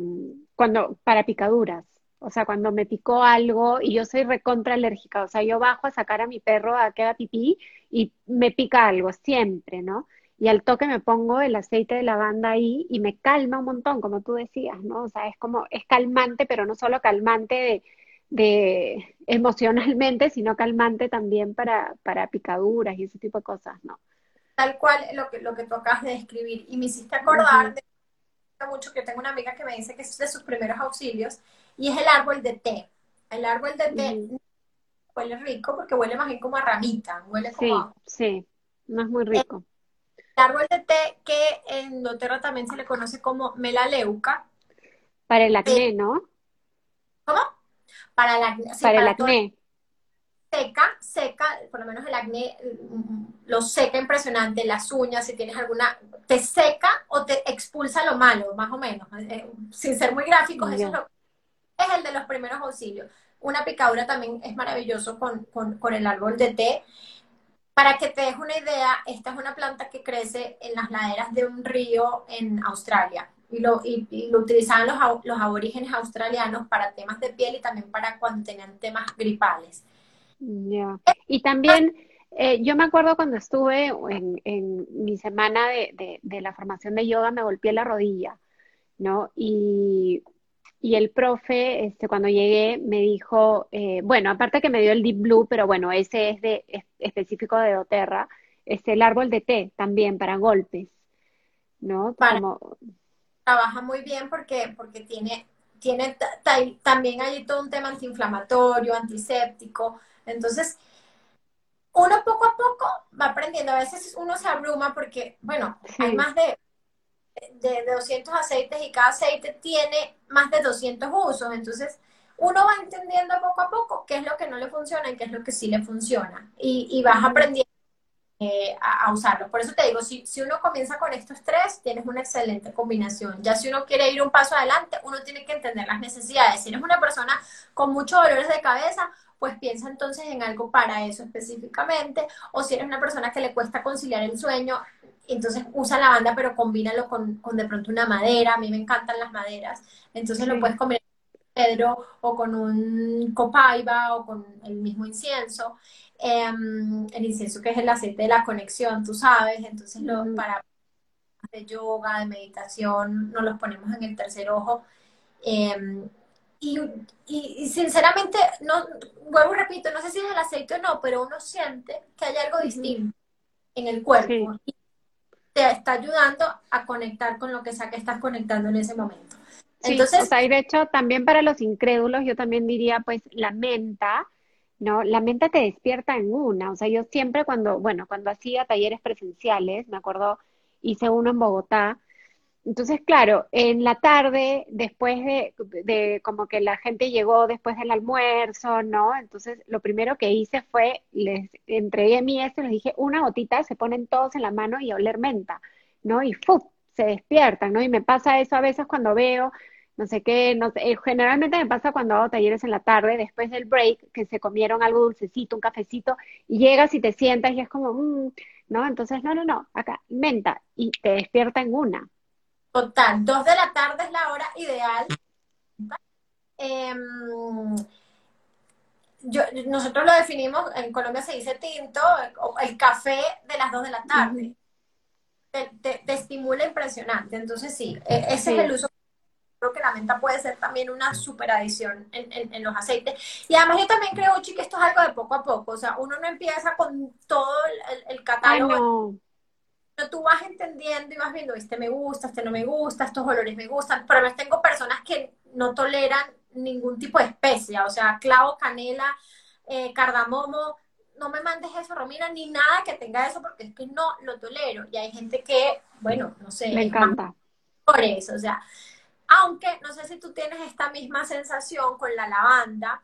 cuando, para picaduras. O sea, cuando me picó algo y yo soy recontra alérgica, o sea, yo bajo a sacar a mi perro a que haga pipí y me pica algo, siempre, ¿no? Y al toque me pongo el aceite de lavanda ahí y me calma un montón, como tú decías, ¿no? O sea, es como, es calmante, pero no solo calmante de, de emocionalmente, sino calmante también para, para picaduras y ese tipo de cosas, ¿no? Tal cual lo que, lo que tú acabas de describir. Y me hiciste acordar de mucho que yo tengo una amiga que me dice que es de sus primeros auxilios y es el árbol de té. El árbol de té huele rico porque huele más bien como a ramita, huele como Sí, sí, no es muy rico. El árbol de té que en doTERRA también se le conoce como melaleuca. Para el acné, ¿no? ¿Cómo? Para, la, para, el acné. Seca, seca, por lo menos el acné mm, lo seca impresionante, las uñas, si tienes alguna, te seca o te expulsa lo malo, más o menos. Eh, sin ser muy gráficos, eso es, el de los primeros auxilios. una picadura también es maravilloso con, con el árbol de té. Para que te des una idea, esta es una planta que crece en las laderas de un río en Australia y lo, y, lo utilizaban los, los, aborígenes australianos para temas de piel y también para cuando tenían temas gripales. Y también, eh, yo me acuerdo cuando estuve en, en mi semana de, de, la formación de yoga, me golpeé la rodilla, ¿no? Y, y el profe, este, cuando llegué, me dijo, eh, bueno, aparte que me dio el Deep Blue, pero bueno, ese es de específico de doTERRA, es el árbol de té también para golpes, ¿no? Para, trabaja muy bien porque, porque tiene, tiene también hay todo un tema antiinflamatorio, antiséptico. Entonces, uno poco a poco va aprendiendo. A veces uno se abruma porque, bueno, hay más de, de, 200 aceites y cada aceite tiene más de 200 usos. Entonces, uno va entendiendo poco a poco qué es lo que no le funciona y qué es lo que sí le funciona. Y, y vas aprendiendo eh, a, usarlo. Por eso te digo, si, si uno comienza con estos tres, tienes una excelente combinación. Ya si uno quiere ir un paso adelante, uno tiene que entender las necesidades. Si eres una persona con muchos dolores de cabeza, pues piensa entonces en algo para eso específicamente. O si eres una persona que le cuesta conciliar el sueño, entonces usa lavanda, pero combínalo con, con de pronto una madera. A mí me encantan las maderas. Entonces lo puedes combinar con pedro o con un copaiba o con el mismo incienso. Em, el incienso que es el aceite de la conexión, tú sabes, entonces lo, para de yoga, de meditación, nos los ponemos en el tercer ojo. Em, y, y, sinceramente, no, vuelvo y repito, no sé si es el aceite o no, pero uno siente que hay algo distinto en el cuerpo y te está ayudando a conectar con lo que sea que estás conectando en ese momento. Entonces, o sea, y de hecho, también para los incrédulos, yo también diría, pues, la menta, ¿no? La mente te despierta en una, o sea, yo siempre cuando, bueno, cuando hacía talleres presenciales, me acuerdo, hice uno en Bogotá, entonces, claro, en la tarde, después de, de, como que la gente llegó después del almuerzo, ¿no? Entonces, lo primero que hice fue, les entregué mi esto, les dije, una gotita, se ponen todos en la mano y a oler menta, ¿no? Y ¡fuf! se despiertan, ¿no? Y me pasa eso a veces cuando veo no sé qué, no sé, eh, generalmente me pasa cuando hago talleres en la tarde, después del break, que se comieron algo dulcecito, un cafecito, y llegas y te sientas y es como, mm", ¿no? Entonces, no, no, no, acá, menta, y te despierta en una. Total, dos de la tarde es la hora ideal. Em, yo, nosotros lo definimos, en Colombia se dice tinto, el café de las dos de la tarde. te, estimula impresionante. Entonces, sí, e, ese es el uso creo que la menta puede ser también una super adición en, los aceites. Y además yo también creo, Uchi, que esto es algo de poco a poco. O sea, uno no empieza con todo el, catálogo. Pero tú vas entendiendo y vas viendo, este me gusta, este no me gusta, estos olores me gustan. Pero además tengo personas que no toleran ningún tipo de especia. O sea, clavo, canela, eh, cardamomo. No me mandes eso, Romina, ni nada que tenga eso porque es que no lo tolero. Y hay gente que, bueno, no sé. Me encanta. Por eso, o sea, aunque no sé si tú tienes esta misma sensación con la lavanda.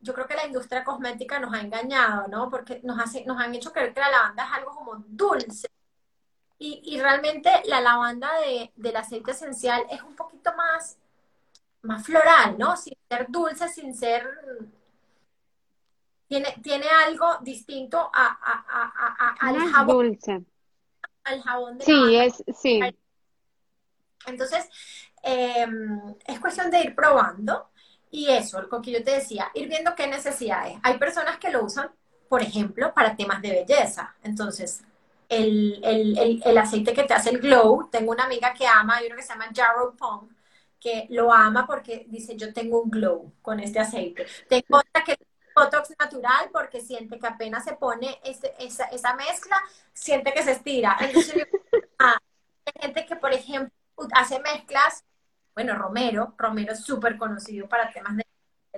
Yo creo que la industria cosmética nos ha engañado, ¿no? Porque nos, hace, nos han hecho creer que la lavanda es algo como dulce. Y, realmente la lavanda del aceite esencial es un poquito más, más floral, ¿no? Sin ser dulce, sin ser... Tiene, tiene algo distinto a, a, al jabón. Dulce. Al jabón de Sí, es, sí. Entonces, Em, es cuestión de ir probando y eso, lo que yo te decía, ir viendo qué necesidades. Hay personas que lo usan, por ejemplo, para temas de belleza. Entonces, el, el, el, aceite que te hace el glow, tengo una amiga que ama, hay uno que se llama Jarrow Pong, que lo ama porque dice, yo tengo un glow con este aceite. Tengo otra que Botox natural porque siente que apenas se pone esa, esa, mezcla, siente que se estira. Ah, hay gente que, por ejemplo, hace mezclas bueno, Romero, Romero es súper conocido para temas de,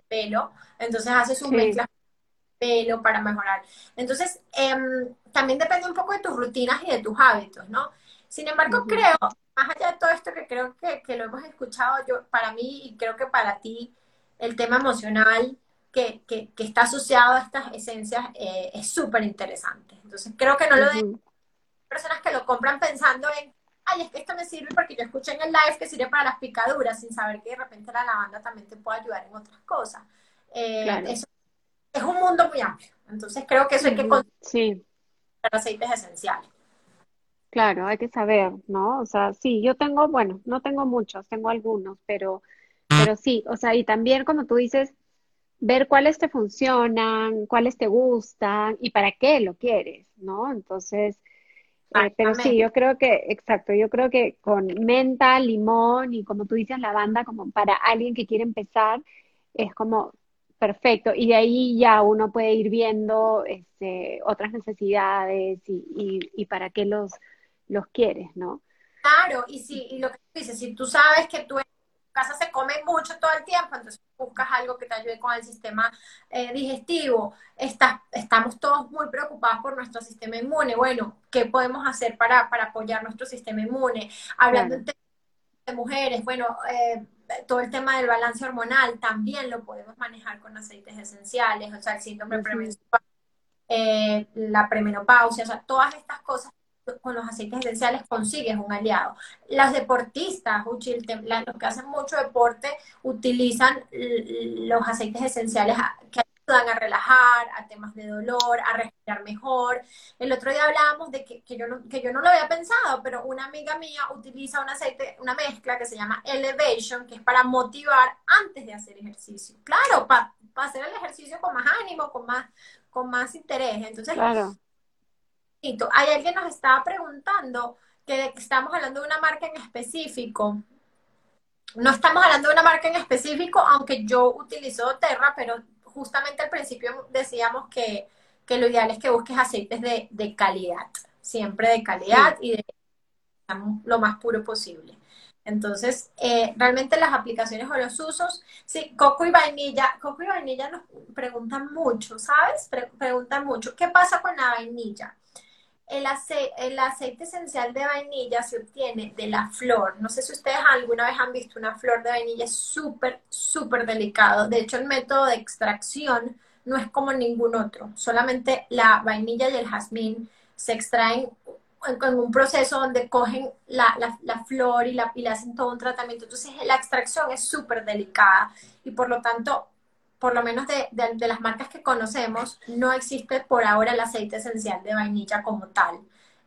pelo, entonces hace sus mezclas de pelo para mejorar. Entonces, em, también depende un poco de tus rutinas y de tus hábitos, ¿no? Sin embargo, creo, más allá de todo esto que creo que, lo hemos escuchado, yo, para mí y creo que para ti, el tema emocional que, que, está asociado a estas esencias eh, es súper interesante. Entonces, creo que no lo de personas que lo compran pensando en ay, es que esto me sirve porque yo escuché en el live que sirve para las picaduras, sin saber que de repente la lavanda también te puede ayudar en otras cosas. Eh, es un mundo muy amplio. Entonces creo que eso hay que sí. aceites esenciales. Claro, hay que saber, ¿no? O sea, sí, yo tengo, bueno, no tengo muchos, tengo algunos, pero, pero sí, o sea, y también como tú dices, ver cuáles te funcionan, cuáles te gustan y para qué lo quieres, ¿no? Entonces, eh, pero sí, yo creo que, exacto, yo creo que con menta, limón y como tú dices, lavanda, como para alguien que quiere empezar, es como perfecto. Y de ahí ya uno puede ir viendo este, otras necesidades y, y, para qué los, los quieres, ¿no? Claro, y si, y lo que tú dices, si tú sabes que tú casa se come mucho todo el tiempo, entonces buscas algo que te ayude con el sistema eh, digestivo. estamos todos muy preocupados por nuestro sistema inmune. Bueno, ¿qué podemos hacer para, apoyar nuestro sistema inmune? Hablando de mujeres, bueno, eh, todo el tema del balance hormonal también lo podemos manejar con aceites esenciales, o sea, el síndrome premenstrual, eh, la premenopausia, o sea, todas estas cosas con los aceites esenciales consigues un aliado. Las deportistas, los que hacen mucho deporte, utilizan los aceites esenciales que ayudan a relajar, a temas de dolor, a respirar mejor. El otro día hablábamos de que, yo, no, que yo no lo había pensado, pero una amiga mía utiliza un aceite, una mezcla que se llama Elevation, que es para motivar antes de hacer ejercicio. Claro, para hacer el ejercicio con más ánimo, con más, con más interés. Entonces, claro hay alguien nos estaba preguntando que estamos hablando de una marca en específico. No estamos hablando de una marca en específico, aunque yo utilizo Terra, pero justamente al principio decíamos que, lo ideal es que busques aceites de, calidad, siempre de calidad y de lo más puro posible. Entonces, eh, realmente las aplicaciones o los usos, sí, coco y vainilla, coco y vainilla nos preguntan mucho, ¿sabes? preguntan mucho, ¿qué pasa con la vainilla? El, aceite esencial de vainilla se obtiene de la flor. No sé si ustedes alguna vez han visto una flor de vainilla, es súper, súper delicado. De hecho, el método de extracción no es como ningún otro. Solamente la vainilla y el jazmín se extraen en, un proceso donde cogen la, flor y, la, y hacen todo un tratamiento. Entonces, la extracción es súper delicada y por lo tanto por lo menos de, las marcas que conocemos, no existe por ahora el aceite esencial de vainilla como tal.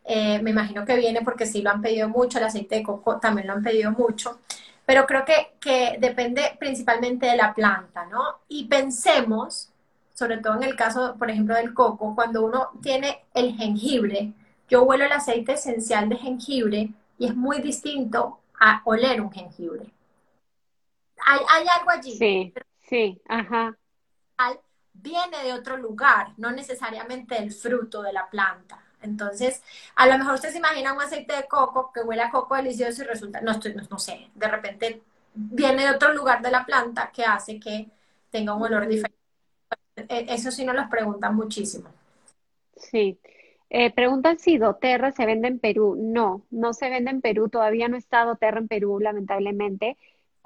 Eh, me imagino que viene porque sí lo han pedido mucho, el aceite de coco también lo han pedido mucho, pero creo que, que depende principalmente de la planta, ¿no? Y pensemos, sobre todo en el caso, por ejemplo, del coco, cuando uno tiene el jengibre, yo huelo el aceite esencial de jengibre y es muy distinto a oler un jengibre. Hay, hay algo allí. Sí. Sí, ajá. Viene de otro lugar, no necesariamente del fruto de la planta. Entonces, a lo mejor usted se imagina un aceite de coco que huele a coco delicioso y resulta, no, estoy, no, sé, de repente viene de otro lugar de la planta que hace que tenga un olor diferente. E, eso sí nos lo preguntan muchísimo. Sí. Eh, preguntan si doTERRA se vende en Perú. No, no se vende en Perú. Todavía no está doTERRA en Perú, lamentablemente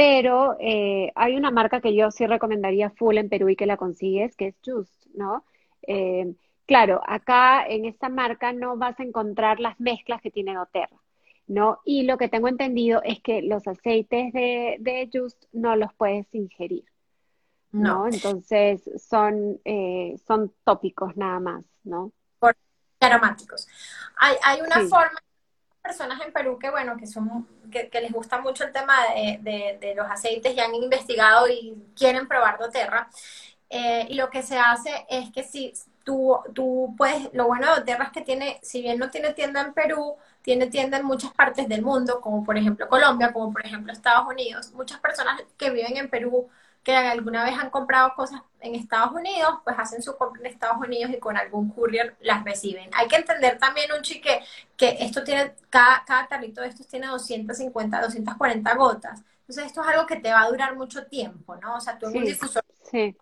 pero eh, hay una marca que yo sí recomendaría full en Perú y que la consigues, que es Just, ¿no? Eh, claro, acá en esta marca no vas a encontrar las mezclas que tiene doTERRA, ¿no? Y lo que tengo entendido es que los aceites de, Just no los puedes ingerir, ¿no? Entonces son, eh, son tópicos nada más, ¿no? aromáticos. Hay, hay una forma personas en Perú que, bueno, que son, que, les gusta mucho el tema de, los aceites y han investigado y quieren probar doTERRA. Eh, y lo que se hace es que si tú, tú puedes, lo bueno de doTERRA es que tiene, si bien no tiene tienda en Perú, tiene tienda en muchas partes del mundo, como por ejemplo Colombia, como por ejemplo Estados Unidos. Muchas personas que viven en Perú que alguna vez han comprado cosas en Estados Unidos, pues hacen su compra en Estados Unidos y con algún courier las reciben. Hay que entender también, un chique, que esto tiene, cada, cada tarrito de estos tiene 250, 240 gotas. Entonces esto es algo que te va a durar mucho tiempo, ¿no? O sea, tú en un difusor... Sí.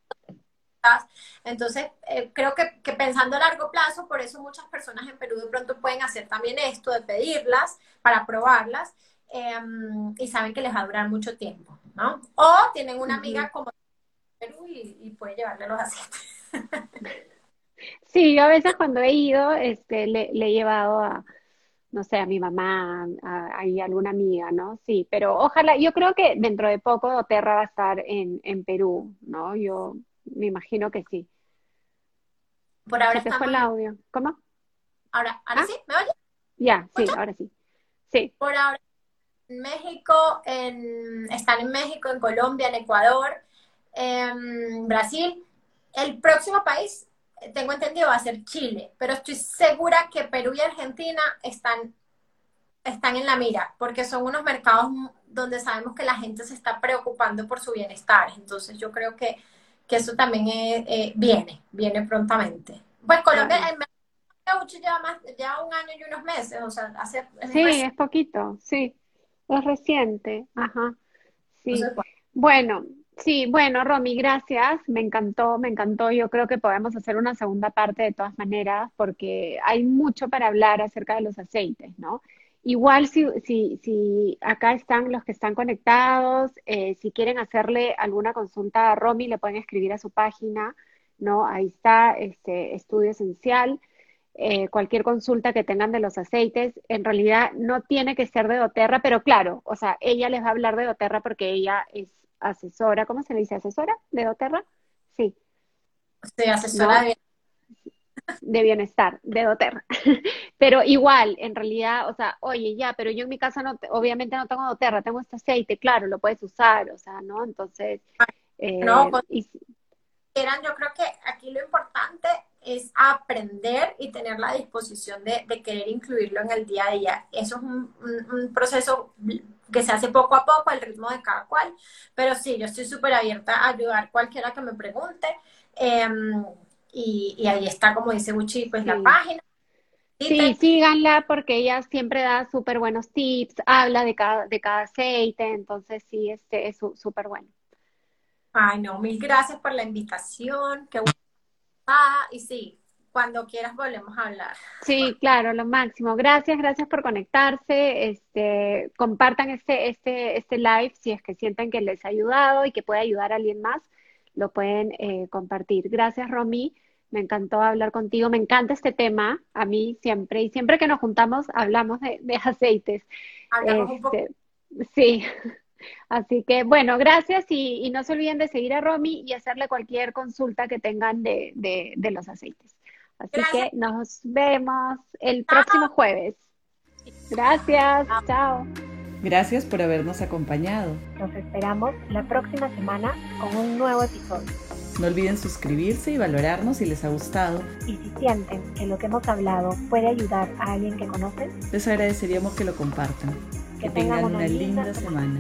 Entonces, eh, creo que, pensando a largo plazo, por eso muchas personas en Perú de pronto pueden hacer también esto, de pedirlas para probarlas, em, y saben que les va a durar mucho tiempo. ¿No? O tienen una amiga como Perú y, puede llevarle los aceites. Sí, yo a veces cuando he ido, este, le, he llevado a, no sé, a mi mamá, a, alguna amiga, ¿no? Sí, pero ojalá, yo creo que dentro de poco Oterra va a estar en, en Perú, ¿no? Yo me imagino que sí. Por ahora Se fue el audio. ¿Cómo? Ahora, ¿ahora ¿Ah? sí? ¿Me oye? Ya, sí, ahora sí. Sí. Por ahora México, en, están en México, en Colombia, en Ecuador, en Brasil. El próximo país, tengo entendido, va a ser Chile, pero estoy segura que Perú y Argentina están, están en la mira, porque son unos mercados donde sabemos que la gente se está preocupando por su bienestar. Entonces yo creo que, eso también eh, viene, viene prontamente. Pues Colombia, el mercado lleva, más, lleva un año y unos meses, o sea, hace... Sí, es poquito, sí, es reciente, ajá, sí. bueno, sí, bueno, Romy, gracias, me encantó, me encantó, yo creo que podemos hacer una segunda parte de todas maneras, porque hay mucho para hablar acerca de los aceites, ¿no? Igual si, si, si acá están los que están conectados, eh, si quieren hacerle alguna consulta a Romy, le pueden escribir a su página, ¿no? Ahí está, este estudio esencial. Eh, cualquier consulta que tengan de los aceites, en realidad no tiene que ser de doTERRA, pero claro, o sea, ella les va a hablar de doTERRA porque ella es asesora, ¿cómo se le dice? ¿Asesora de doTERRA? Sí. Sí, asesora de de bienestar, de doTERRA. pero igual, en realidad, o sea, oye, ya, pero yo en mi casa no, obviamente no tengo doTERRA, tengo este aceite, claro, lo puedes usar, o sea, ¿no? Entonces, eh, no, eran, yo creo que es aprender y tener la disposición de, querer incluirlo en el día a día. Eso es un, proceso que se hace poco a poco, al ritmo de cada cual, pero sí, yo estoy súper abierta a ayudar cualquiera que me pregunte. Em, y, ahí está, como dice Buchi, pues la página. Sí, síganla porque ella siempre da súper buenos tips, habla de cada, de cada aceite, entonces sí, este es súper bueno. Ay, no, mil gracias por la invitación. Qué ah, y sí, cuando quieras volvemos a hablar. Sí, claro, lo máximo. Gracias, gracias por conectarse. Este, compartan este, este, este live si es que sienten que les ha ayudado y que puede ayudar a alguien más lo pueden eh, compartir. Gracias, Romy. Me encantó hablar contigo. Me encanta este tema, a mí siempre. Y siempre que nos juntamos hablamos de, aceites. Hablamos un poco. Este, sí. Así que, bueno, gracias y, no se olviden de seguir a Romy y hacerle cualquier consulta que tengan de, de, los aceites. Así que nos vemos el próximo jueves. Gracias. Chao. Gracias por habernos acompañado. Nos esperamos la próxima semana con un nuevo episodio. No olviden suscribirse y valorarnos si les ha gustado. Y si sienten que lo que hemos hablado puede ayudar a alguien que conocen, les agradeceríamos que lo compartan. Que, tengan, una, linda, semana.